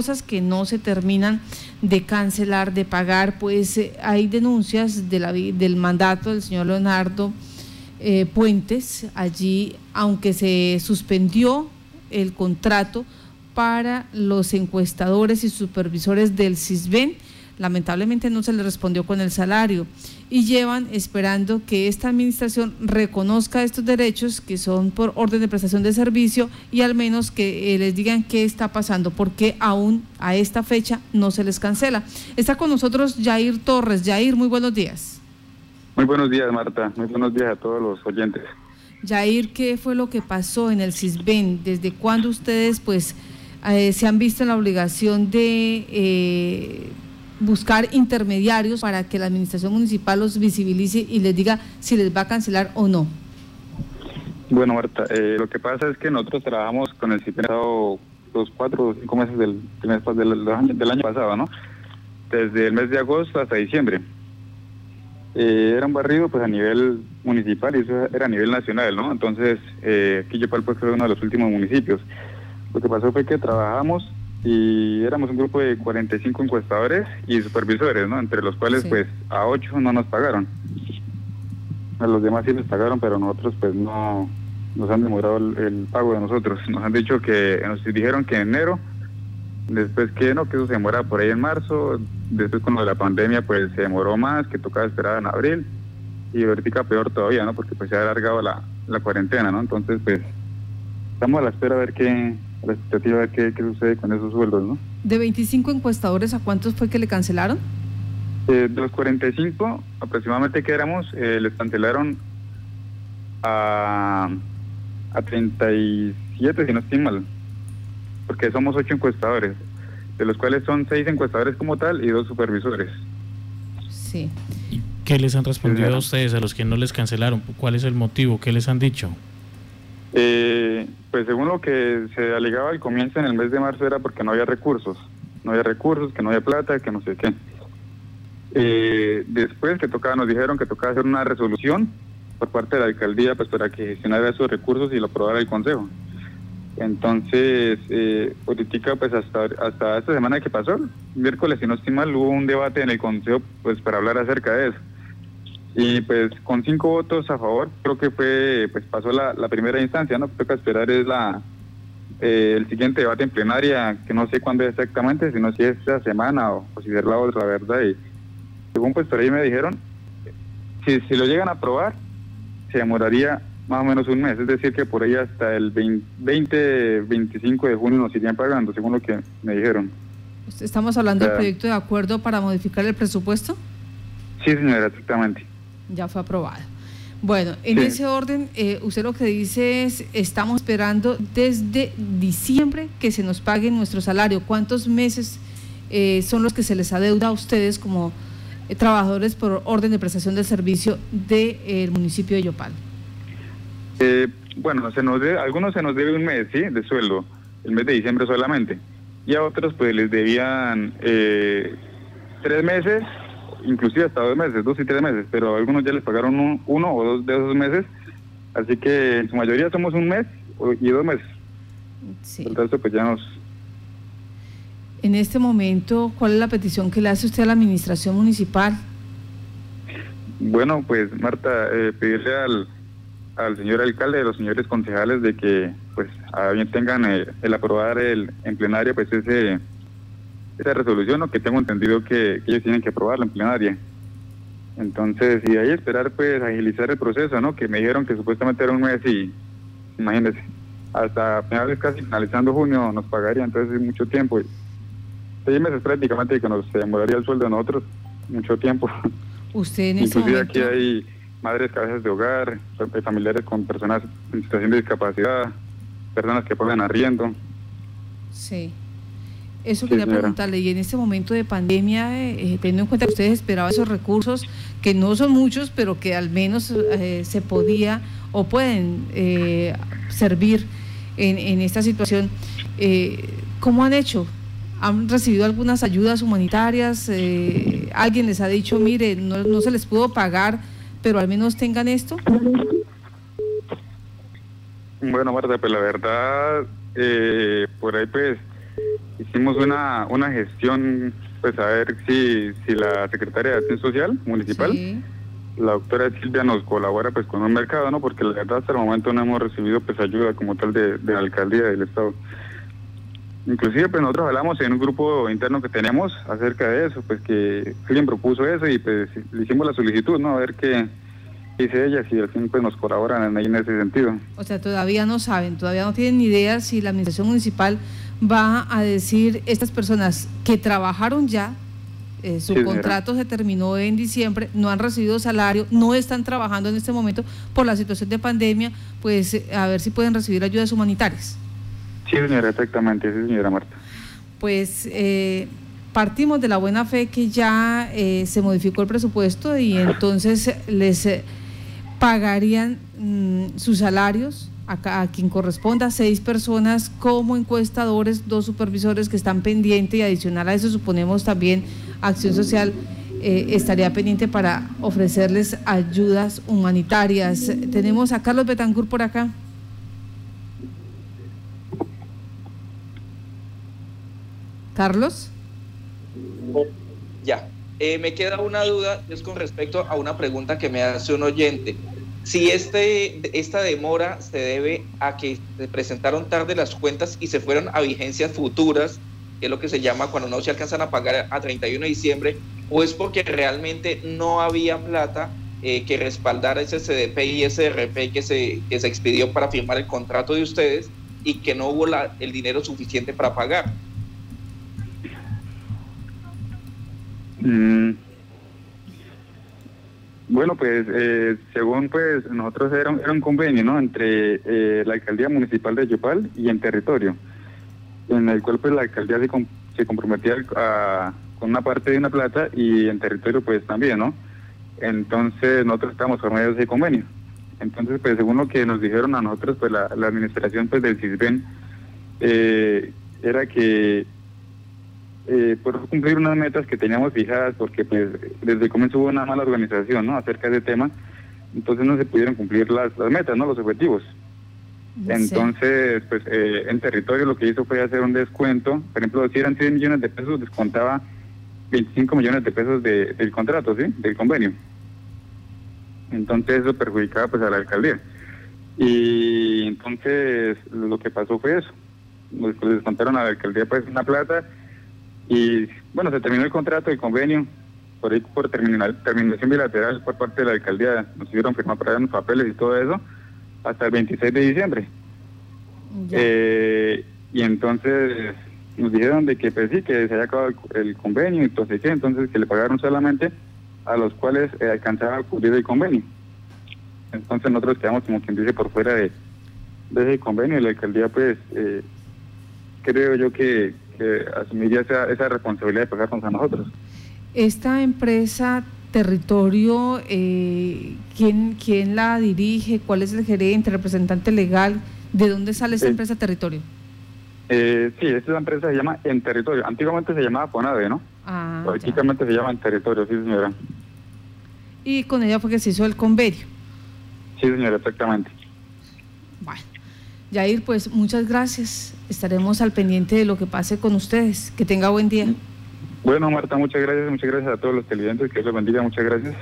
cosas que no se terminan de cancelar, de pagar, pues eh, hay denuncias de la, del mandato del señor Leonardo eh, Puentes. Allí, aunque se suspendió el contrato para los encuestadores y supervisores del CISBEN, lamentablemente no se le respondió con el salario y llevan esperando que esta administración reconozca estos derechos que son por orden de prestación de servicio y al menos que eh, les digan qué está pasando, porque aún a esta fecha no se les cancela. Está con nosotros Jair Torres. Jair, muy buenos días. Muy buenos días, Marta. Muy buenos días a todos los oyentes. Jair, ¿qué fue lo que pasó en el CISBEN? ¿Desde cuándo ustedes pues eh, se han visto en la obligación de... Eh, buscar intermediarios para que la administración municipal los visibilice y les diga si les va a cancelar o no. Bueno, Marta, eh, lo que pasa es que nosotros trabajamos con el CIPEN los cuatro o cinco meses del, del, del, año pasado, ¿no? Desde el mes de agosto hasta diciembre. Eh, era un barrido pues a nivel municipal y eso era a nivel nacional, ¿no? Entonces, eh, Quillopal pues fue uno de los últimos municipios. Lo que pasó fue que trabajamos y éramos un grupo de 45 encuestadores y supervisores, ¿no? Entre los cuales pues a 8 no nos pagaron. A los demás sí les pagaron, pero nosotros pues no nos han demorado el, pago de nosotros. Nos han dicho que nos dijeron que en enero, después que no, que eso se demora por ahí en marzo, después con lo de la pandemia pues se demoró más, que tocaba esperar en abril y ahorita peor todavía, ¿no? Porque pues se ha alargado la, la cuarentena, ¿no? Entonces pues estamos a la espera a ver qué la expectativa de qué, sucede con esos sueldos, ¿no? ¿De 25 encuestadores a cuántos fue que le cancelaron? Eh, de los 45 aproximadamente que éramos, eh, les cancelaron a, a 37, si no estoy mal, porque somos 8 encuestadores, de los cuales son 6 encuestadores como tal y 2 supervisores. Sí. ¿Qué les han respondido a ustedes, a los que no les cancelaron? ¿Cuál es el motivo? ¿Qué les han dicho? Eh, pues según lo que se alegaba al comienzo en el mes de marzo era porque no había recursos, no había recursos, que no había plata, que no sé qué. Eh, después que tocaba, nos dijeron que tocaba hacer una resolución por parte de la alcaldía pues para que gestionara esos recursos y lo aprobara el consejo. Entonces, eh, política pues hasta, hasta esta semana que pasó, miércoles si no estoy mal, hubo un debate en el consejo pues para hablar acerca de eso y pues con cinco votos a favor creo que fue pues pasó la, primera instancia no toca esperar es la eh, el siguiente debate en plenaria que no sé cuándo es exactamente sino si es esta semana o, si es la otra verdad y según pues por ahí me dijeron si, si lo llegan a aprobar se demoraría más o menos un mes es decir que por ahí hasta el 20, 25 de junio nos irían pagando según lo que me dijeron. Estamos hablando del proyecto de acuerdo para modificar el presupuesto sí señora exactamente ya fue aprobado. Bueno, en ese orden, eh, usted lo que dice es, estamos esperando desde diciembre que se nos pague nuestro salario. ¿Cuántos meses eh, son los que se les adeuda a ustedes como eh, trabajadores por orden de prestación del servicio del municipio de Yopal? bueno, se nos a algunos se nos debe un mes, ¿sí? De sueldo, el mes de diciembre solamente. Y a otros pues les debían tres meses inclusive hasta dos meses, dos y tres meses, pero algunos ya les pagaron uno o dos de esos meses, así que en su mayoría somos un mes y dos meses. Sí. Tanto, pues ya nos... En este momento, ¿cuál es la petición que le hace usted a la administración municipal? Bueno, pues Marta, eh, pedirle al, al señor alcalde, a los señores concejales de que pues a bien tengan eh, el aprobar el, en plenaria pues ese esa resolución, o que tengo entendido que, ellos tienen que aprobarla en plenaria. Entonces, y ahí esperar, pues, agilizar el proceso, ¿no? Que me dijeron que supuestamente era un mes y, imagínense, hasta finales casi finalizando junio nos pagaría, entonces es mucho tiempo. Y seis meses prácticamente que nos demoraría el sueldo de nosotros, mucho tiempo. Usted en Inclusive aquí hay madres cabezas de hogar, familiares con personas en situación de discapacidad, personas que pagan arriendo. Sí. Eso quería preguntarle, y en este momento de pandemia, eh, teniendo en cuenta que ustedes esperaban esos recursos, que no son muchos, pero que al menos eh, se podía o pueden eh, servir en, en, esta situación, ¿cómo han hecho? ¿Han recibido algunas ayudas humanitarias? ¿Alguien les ha dicho, mire, no, no se les pudo pagar, pero al menos tengan esto? Bueno, Marta, pues la verdad, por ahí pues hicimos una, una gestión, pues a ver si, si la Secretaria de Acción Social Municipal, la doctora Silvia nos colabora pues con un mercado, ¿no? Porque la verdad hasta el momento no hemos recibido pues ayuda como tal de, de la alcaldía del estado. Inclusive pues nosotros hablamos en un grupo interno que tenemos acerca de eso, pues que alguien propuso eso y pues le hicimos la solicitud, ¿no? A ver qué dice ella, si al fin pues nos colaboran en, en ese sentido. O sea, todavía no saben, todavía no tienen ni idea si la administración municipal va a decir estas personas que trabajaron ya, eh, su contrato se terminó en diciembre, no han recibido salario, no están trabajando en este momento por la situación de pandemia, pues eh, a ver si pueden recibir ayudas humanitarias. Sí, señora, exactamente, sí, señora Marta. Pues eh, partimos de la buena fe que ya se modificó el presupuesto y entonces les pagarían mm, sus salarios a, quien corresponda, seis personas como encuestadores, dos supervisores que están pendientes y adicional a eso suponemos también Acción Social eh, estaría pendiente para ofrecerles ayudas humanitarias. Tenemos a Carlos Betancourt por acá. Carlos. Ya, eh, me queda una duda, es con respecto a una pregunta que me hace un oyente si este, esta demora se debe a que se presentaron tarde las cuentas y se fueron a vigencias futuras, que es lo que se llama cuando no se alcanzan a pagar a 31 de diciembre, o es porque realmente no había plata eh, que respaldara ese CDP y ese RP que se, que se expidió para firmar el contrato de ustedes y que no hubo el dinero suficiente para pagar. Mm. Bueno, pues eh, según pues nosotros era, era un convenio, ¿no? Entre eh, la alcaldía municipal de Yopal y en territorio, en el cual pues la alcaldía se, comprometía con una parte de una plata y en territorio pues también, ¿no? Entonces nosotros estamos por medio de ese convenio. Entonces pues según lo que nos dijeron a nosotros pues la, administración pues del CISBEN eh, era que eh, por cumplir unas metas que teníamos fijadas, porque pues desde el comienzo hubo una mala organización ¿no? acerca de ese tema, entonces no se pudieron cumplir las, las metas, no los objetivos. Entonces, pues eh, en territorio lo que hizo fue hacer un descuento, por ejemplo, si eran 100 millones de pesos, descontaba 25 millones de pesos de, del contrato, ¿sí? Del convenio. Entonces eso perjudicaba pues a la alcaldía. Y entonces lo que pasó fue eso. Pues, descontaron a la alcaldía pues una plata y bueno, se terminó el contrato, el convenio, por ahí por terminación bilateral por parte de la alcaldía, nos hicieron firmar para los papeles y todo eso, hasta el 26 de diciembre. Eh, y entonces nos dijeron de que pues sí, que se había acabado el, convenio, entonces entonces que le pagaron solamente a los cuales eh, alcanzaba a cubrir el convenio. Entonces nosotros quedamos como quien dice por fuera de, ese convenio y la alcaldía pues eh, creo yo que, que asumiría esa, esa responsabilidad de pagarnos a nosotros. Esta empresa territorio, eh, ¿quién, ¿quién la dirige? ¿Cuál es el gerente, representante legal? ¿De dónde sale esta empresa territorio? Eh, sí, esta empresa se llama En Territorio. Antiguamente se llamaba Ponade, ¿no? Ah, Políticamente se llama En Territorio, sí, señora. Y con ella fue que se hizo el convenio. Sí, señora, exactamente. Yair, pues muchas gracias. Estaremos al pendiente de lo que pase con ustedes. Que tenga buen día. Bueno, Marta, muchas gracias. Muchas gracias a todos los televidentes. Que los bendiga. Muchas gracias.